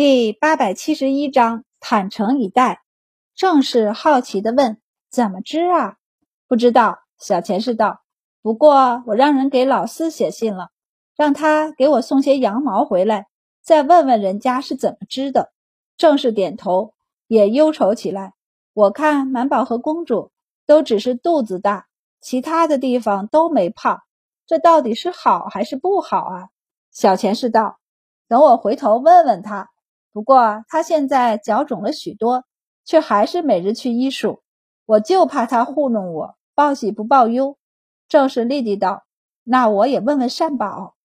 第八百七十一章坦诚以待。正是好奇的问：“怎么知啊？”不知道。小钱是道：“不过我让人给老四写信了，让他给我送些羊毛回来，再问问人家是怎么织的。”正是点头，也忧愁起来。我看满宝和公主都只是肚子大，其他的地方都没胖，这到底是好还是不好啊？小钱是道：“等我回头问问他。”不过他现在脚肿了许多，却还是每日去医术。我就怕他糊弄我，报喜不报忧。正是立即道：“那我也问问善宝。”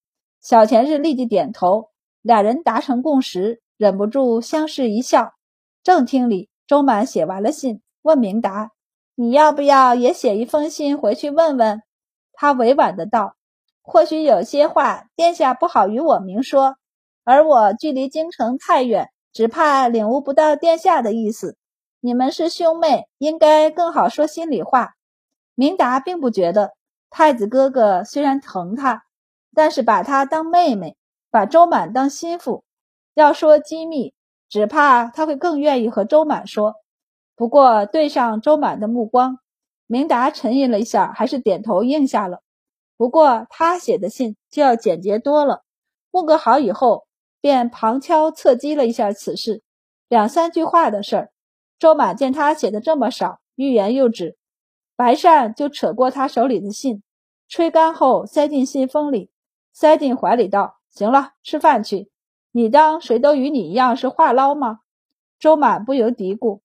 小钱是立即点头，俩人达成共识，忍不住相视一笑。正厅里，周满写完了信，问明达：“你要不要也写一封信回去问问？”他委婉的道：“或许有些话，殿下不好与我明说。”而我距离京城太远，只怕领悟不到殿下的意思。你们是兄妹，应该更好说心里话。明达并不觉得太子哥哥虽然疼他，但是把他当妹妹，把周满当心腹。要说机密，只怕他会更愿意和周满说。不过对上周满的目光，明达沉吟了一下，还是点头应下了。不过他写的信就要简洁多了。问个好以后。便旁敲侧击了一下此事，两三句话的事儿。周满见他写的这么少，欲言又止。白善就扯过他手里的信，吹干后塞进信封里，塞进怀里道：“行了，吃饭去。你当谁都与你一样是话唠吗？”周满不由嘀咕：“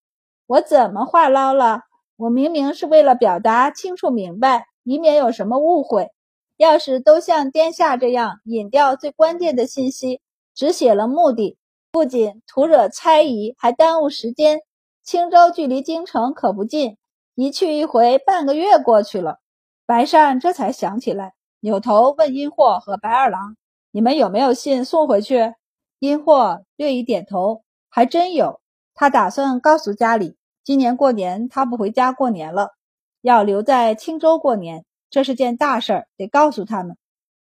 我怎么话唠了？我明明是为了表达清楚明白，以免有什么误会。要是都像殿下这样引掉最关键的信息。”只写了目的，不仅徒惹猜疑，还耽误时间。青州距离京城可不近，一去一回半个月过去了。白善这才想起来，扭头问殷霍和白二郎：“你们有没有信送回去？”殷霍略一点头：“还真有。他打算告诉家里，今年过年他不回家过年了，要留在青州过年。这是件大事儿，得告诉他们。”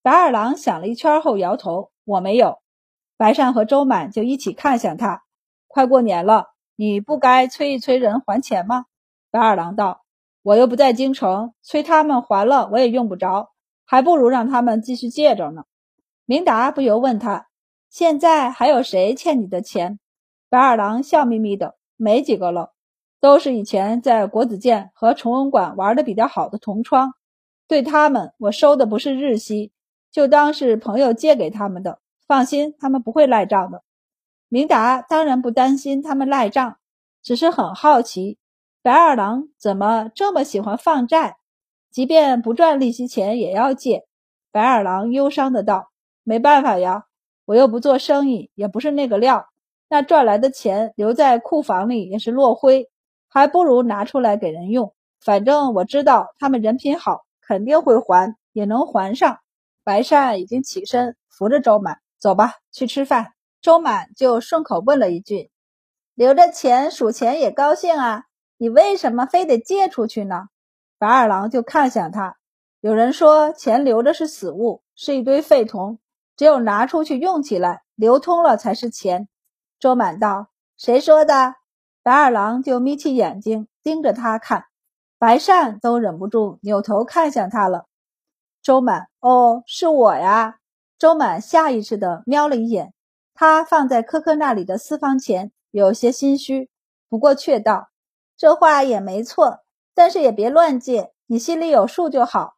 白二郎想了一圈后摇头：“我没有。”白善和周满就一起看向他。快过年了，你不该催一催人还钱吗？白二郎道：“我又不在京城，催他们还了，我也用不着，还不如让他们继续借着呢。”明达不由问他：“现在还有谁欠你的钱？”白二郎笑眯眯的：“没几个了，都是以前在国子监和崇文馆玩的比较好的同窗。对他们，我收的不是日息，就当是朋友借给他们的。”放心，他们不会赖账的。明达当然不担心他们赖账，只是很好奇白二郎怎么这么喜欢放债，即便不赚利息钱也要借。白二郎忧伤的道：“没办法呀，我又不做生意，也不是那个料。那赚来的钱留在库房里也是落灰，还不如拿出来给人用。反正我知道他们人品好，肯定会还，也能还上。”白善已经起身扶着周满。走吧，去吃饭。周满就顺口问了一句：“留着钱数钱也高兴啊，你为什么非得借出去呢？”白二郎就看向他，有人说钱留着是死物，是一堆废铜，只有拿出去用起来，流通了才是钱。周满道：“谁说的？”白二郎就眯起眼睛盯着他看，白善都忍不住扭头看向他了。周满：“哦，是我呀。”周满下意识地瞄了一眼他放在科科那里的私房钱，有些心虚，不过却道：“这话也没错，但是也别乱借，你心里有数就好。”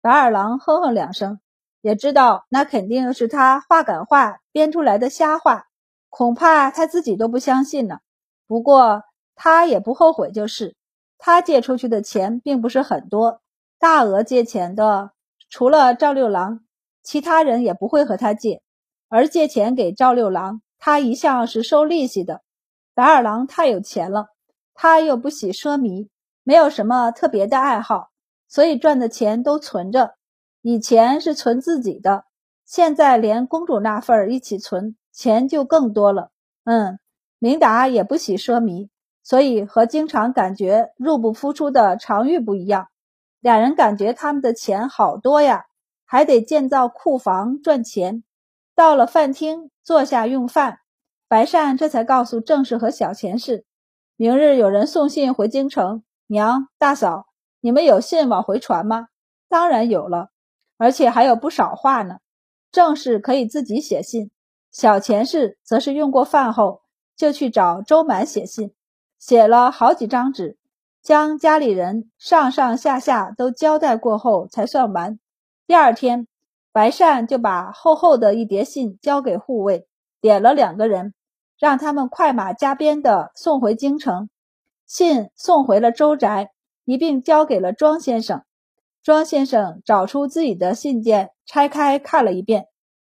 白二郎哼哼两声，也知道那肯定是他话赶话编出来的瞎话，恐怕他自己都不相信呢。不过他也不后悔，就是他借出去的钱并不是很多，大额借钱的除了赵六郎。其他人也不会和他借，而借钱给赵六郎，他一向是收利息的。白二郎太有钱了，他又不喜奢靡，没有什么特别的爱好，所以赚的钱都存着。以前是存自己的，现在连公主那份儿一起存，钱就更多了。嗯，明达也不喜奢靡，所以和经常感觉入不敷出的常玉不一样，俩人感觉他们的钱好多呀。还得建造库房赚钱，到了饭厅坐下用饭，白善这才告诉郑氏和小钱氏，明日有人送信回京城。娘、大嫂，你们有信往回传吗？当然有了，而且还有不少话呢。郑氏可以自己写信，小钱氏则是用过饭后就去找周满写信，写了好几张纸，将家里人上上下下都交代过后才算完。第二天，白善就把厚厚的一叠信交给护卫，点了两个人。让他们快马加鞭地送回京城，信送回了周宅，一并交给了庄先生。庄先生找出自己的信件，拆开看了一遍，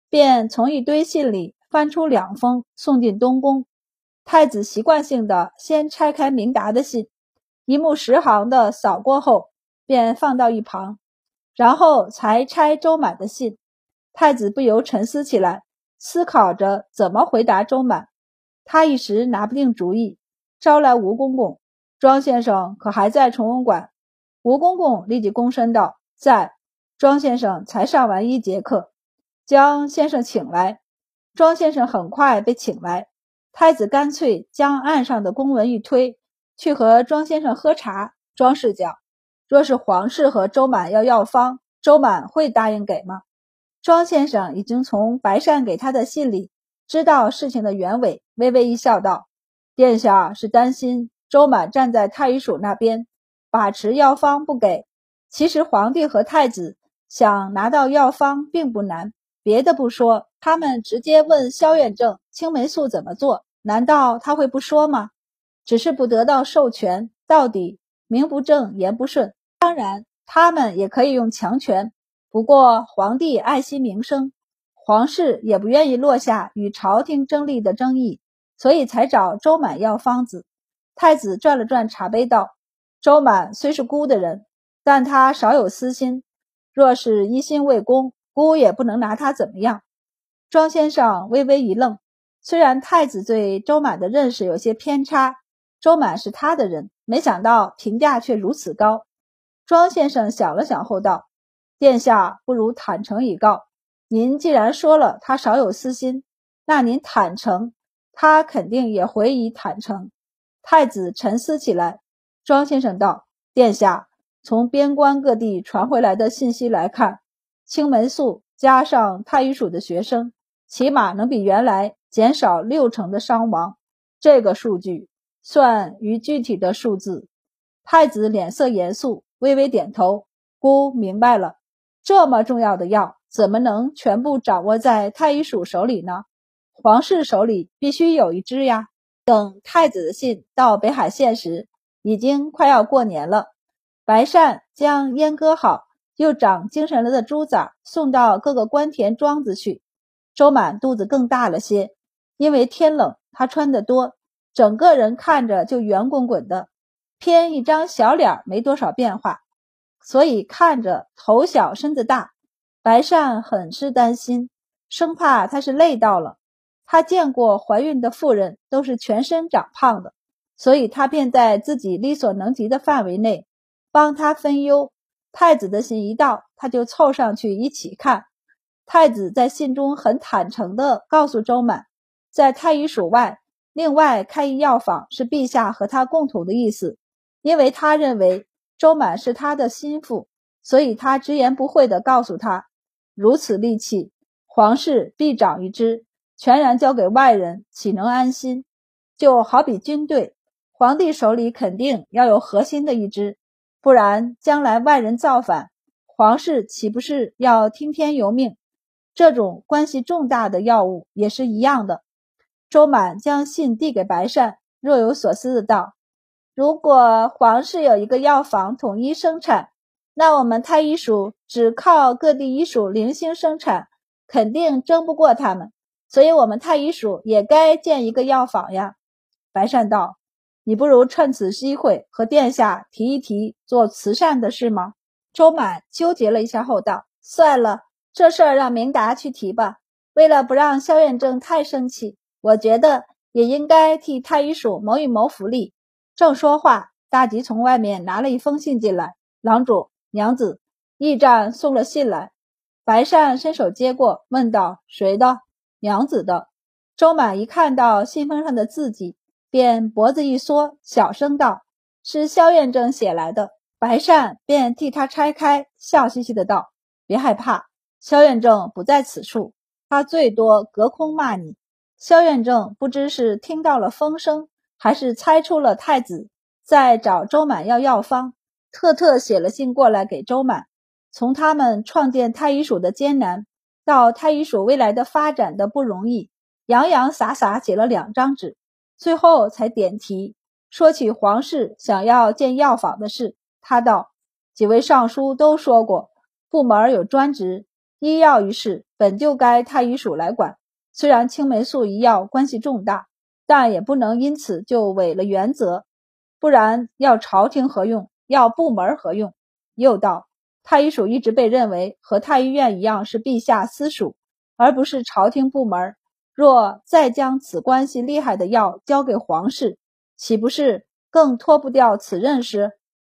便从一堆信里翻出两封，送进东宫。太子习惯性的先拆开明达的信，一目十行的扫过后，便放到一旁，然后才拆周满的信。太子不由沉思起来，思考着怎么回答周满。他一时拿不定主意，招来吴公公。庄先生可还在崇文馆？吴公公立即躬身道：“在。”庄先生才上完一节课，将先生请来。庄先生很快被请来，太子干脆将案上的公文一推，去和庄先生喝茶。庄氏讲：“若是皇室和周满要药方，周满会答应给吗？”庄先生已经从白善给他的信里。知道事情的原委，微微一笑，道：“殿下是担心周满站在太医署那边把持药方不给。其实皇帝和太子想拿到药方并不难，别的不说，他们直接问萧远正青霉素怎么做，难道他会不说吗？只是不得到授权，到底名不正言不顺。当然，他们也可以用强权，不过皇帝爱惜名声。”皇室也不愿意落下与朝廷争利的争议，所以才找周满要方子。太子转了转茶杯，道：“周满虽是孤的人，但他少有私心。若是一心为公，孤也不能拿他怎么样。”庄先生微微一愣，虽然太子对周满的认识有些偏差，周满是他的人，没想到评价却如此高。庄先生想了想后道：“殿下不如坦诚以告。”您既然说了他少有私心，那您坦诚，他肯定也回以坦诚。太子沉思起来，庄先生道：“殿下，从边关各地传回来的信息来看，青霉素加上太医署的学生，起码能比原来减少六成的伤亡。这个数据算于具体的数字。”太子脸色严肃，微微点头：“姑明白了。这么重要的药。”怎么能全部掌握在太医署手里呢？皇室手里必须有一支呀。等太子的信到北海县时，已经快要过年了。白善将阉割好又长精神了的猪崽送到各个官田庄子去。周满肚子更大了些，因为天冷，他穿得多，整个人看着就圆滚滚的，偏一张小脸没多少变化，所以看着头小身子大。白善很是担心，生怕他是累到了。他见过怀孕的妇人都是全身长胖的，所以他便在自己力所能及的范围内帮他分忧。太子的信一到，他就凑上去一起看。太子在信中很坦诚地告诉周满，在太医署外另外开一药房是陛下和他共同的意思，因为他认为周满是他的心腹，所以他直言不讳地告诉他。如此利器，皇室必掌一支，全然交给外人，岂能安心？就好比军队，皇帝手里肯定要有核心的一支，不然将来外人造反，皇室岂不是要听天由命？这种关系重大的药物也是一样的。周满将信递给白善，若有所思的道：“如果皇室有一个药房统一生产。”那我们太医署只靠各地医署零星生产，肯定争不过他们，所以我们太医署也该建一个药房呀。白善道：“你不如趁此机会和殿下提一提做慈善的事吗？”周满纠结了一下后道：“算了，这事儿让明达去提吧。为了不让萧远正太生气，我觉得也应该替太医署谋一谋福利。”正说话，大吉从外面拿了一封信进来，郎主。娘子，驿站送了信来。白善伸手接过，问道：“谁的？”娘子的。周满一看到信封上的字迹，便脖子一缩，小声道：“是萧院正写来的。”白善便替他拆开，笑嘻嘻的道：“别害怕，萧院正不在此处，他最多隔空骂你。”萧院正不知是听到了风声，还是猜出了太子在找周满要药方，特特写了信过来给周满，从他们创建太医署的艰难，到太医署未来的发展的不容易。洋洋洒洒写了两张纸，最后才点题说起皇室想要建药房的事。他道：“几位尚书都说过，部门有专职，医药一事本就该太医署来管。虽然青霉素一药关系重大，但也不能因此就违了原则。不然要朝廷何用？要部门何用？”又道：“太医署一直被认为和太医院一样是陛下私属，而不是朝廷部门。”若再将此关系厉害的药交给皇室，岂不是更脱不掉此任事？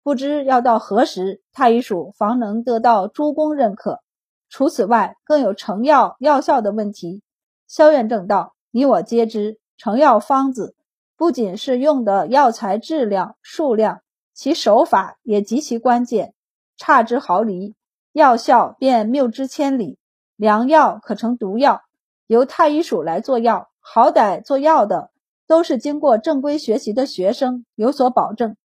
不知要到何时，太医署方能得到诸公认可？除此外，更有成药药效的问题。萧院正道：你我皆知，成药方子不仅是用的药材质量、数量，其手法也极其关键。差之毫厘，药效便谬之千里。良药可成毒药。由太医署来做药，好歹做药的都是经过正规学习的学生，有所保证。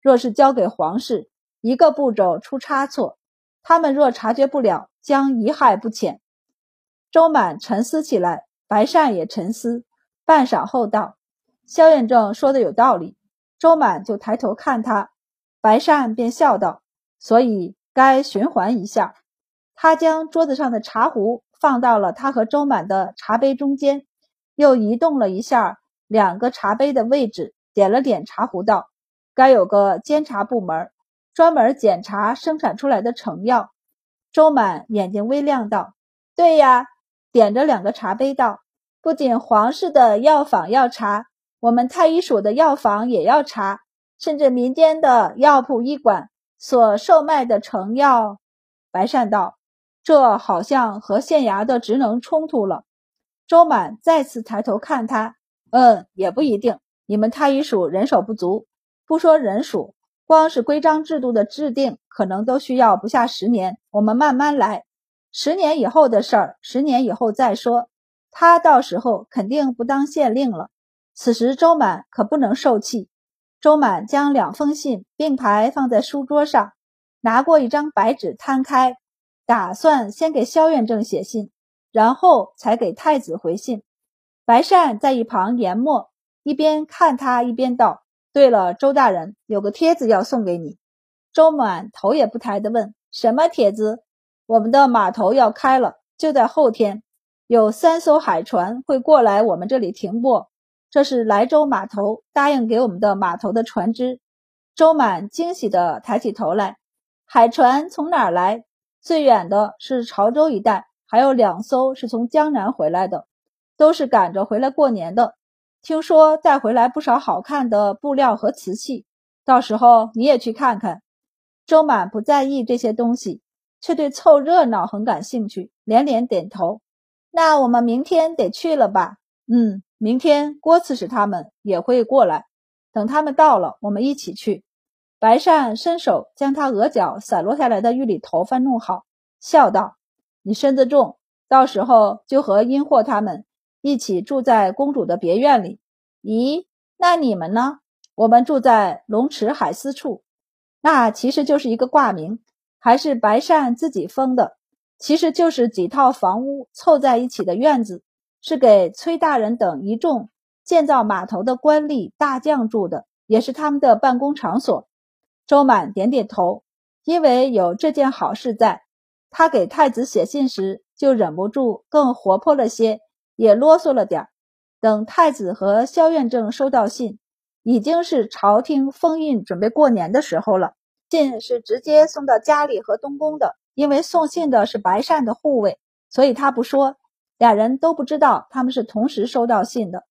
若是交给皇室，一个步骤出差错，他们若察觉不了，将贻害不浅。周满沉思起来，白善也沉思，半晌后道：“萧院正说的有道理。”周满就抬头看他，白善便笑道：“所以该循环一下。”他将桌子上的茶壶。放到了他和周满的茶杯中间，又移动了一下两个茶杯的位置，点了点茶壶，道：“该有个监察部门，专门检查生产出来的成药。”周满眼睛微亮，道：“对呀。”点着两个茶杯，道：“不仅皇室的药房要查，我们太医署的药房也要查，甚至民间的药铺医馆所售卖的成药。”白善道。这好像和县衙的职能冲突了。周满再次抬头看他，嗯，也不一定。你们太医署人手不足，不说人数，光是规章制度的制定，可能都需要不下十年。我们慢慢来，十年以后的事儿，十年以后再说。他到时候肯定不当县令了。此时周满可不能受气。周满将两封信并排放在书桌上，拿过一张白纸摊开。打算先给萧院正写信，然后才给太子回信。白善在一旁研墨，一边看他一边道：“对了，周大人有个帖子要送给你。”周满头也不抬地问：“什么帖子？”“我们的码头要开了，就在后天，有三艘海船会过来我们这里停泊。这是莱州码头答应给我们的码头的船只。”周满惊喜地抬起头来：“海船从哪儿来？”最远的是潮州一带，还有两艘是从江南回来的，都是赶着回来过年的。听说带回来不少好看的布料和瓷器，到时候你也去看看。周满不在意这些东西，却对凑热闹很感兴趣，连连点头。那我们明天得去了吧？嗯，明天郭刺史他们也会过来，等他们到了，我们一起去。白善伸手将他额角散落下来的玉里头发弄好，笑道：“你身子重，到时候就和殷霍他们一起住在公主的别院里。咦，那你们呢？我们住在龙池海思处，那其实就是一个挂名，还是白善自己封的。其实就是几套房屋凑在一起的院子，是给崔大人等一众建造码头的官吏大将住的，也是他们的办公场所。”周满点点头，因为有这件好事在，他给太子写信时就忍不住更活泼了些，也啰嗦了点。等太子和萧院正收到信，已经是朝廷封印准备过年的时候了。信是直接送到家里和东宫的，因为送信的是白善的护卫，所以他不说，俩人都不知道他们是同时收到信的。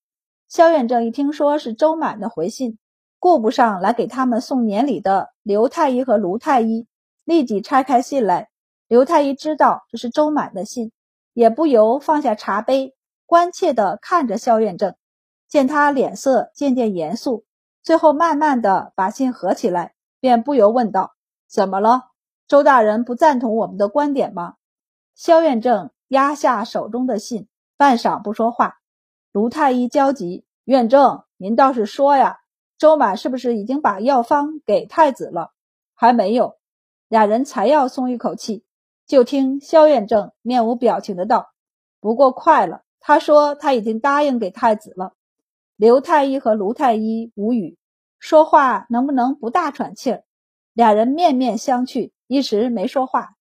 萧院正一听说是周满的回信。顾不上来给他们送年礼的刘太医和卢太医，立即拆开信来。刘太医知道这是周满的信，也不由放下茶杯，关切地看着萧远正，见他脸色渐渐严肃，最后慢慢的把信合起来，便不由问道：“怎么了？周大人不赞同我们的观点吗？”萧院正压下手中的信，半晌不说话。卢太医焦急：“院正，您倒是说呀，周满是不是已经把药方给太子了？”“还没有。”俩人才要松一口气，就听萧院正面无表情的道：“不过快了。”他说他已经答应给太子了。刘太医和卢太医无语，说话能不能不大喘气儿？俩人面面相觑，一时没说话。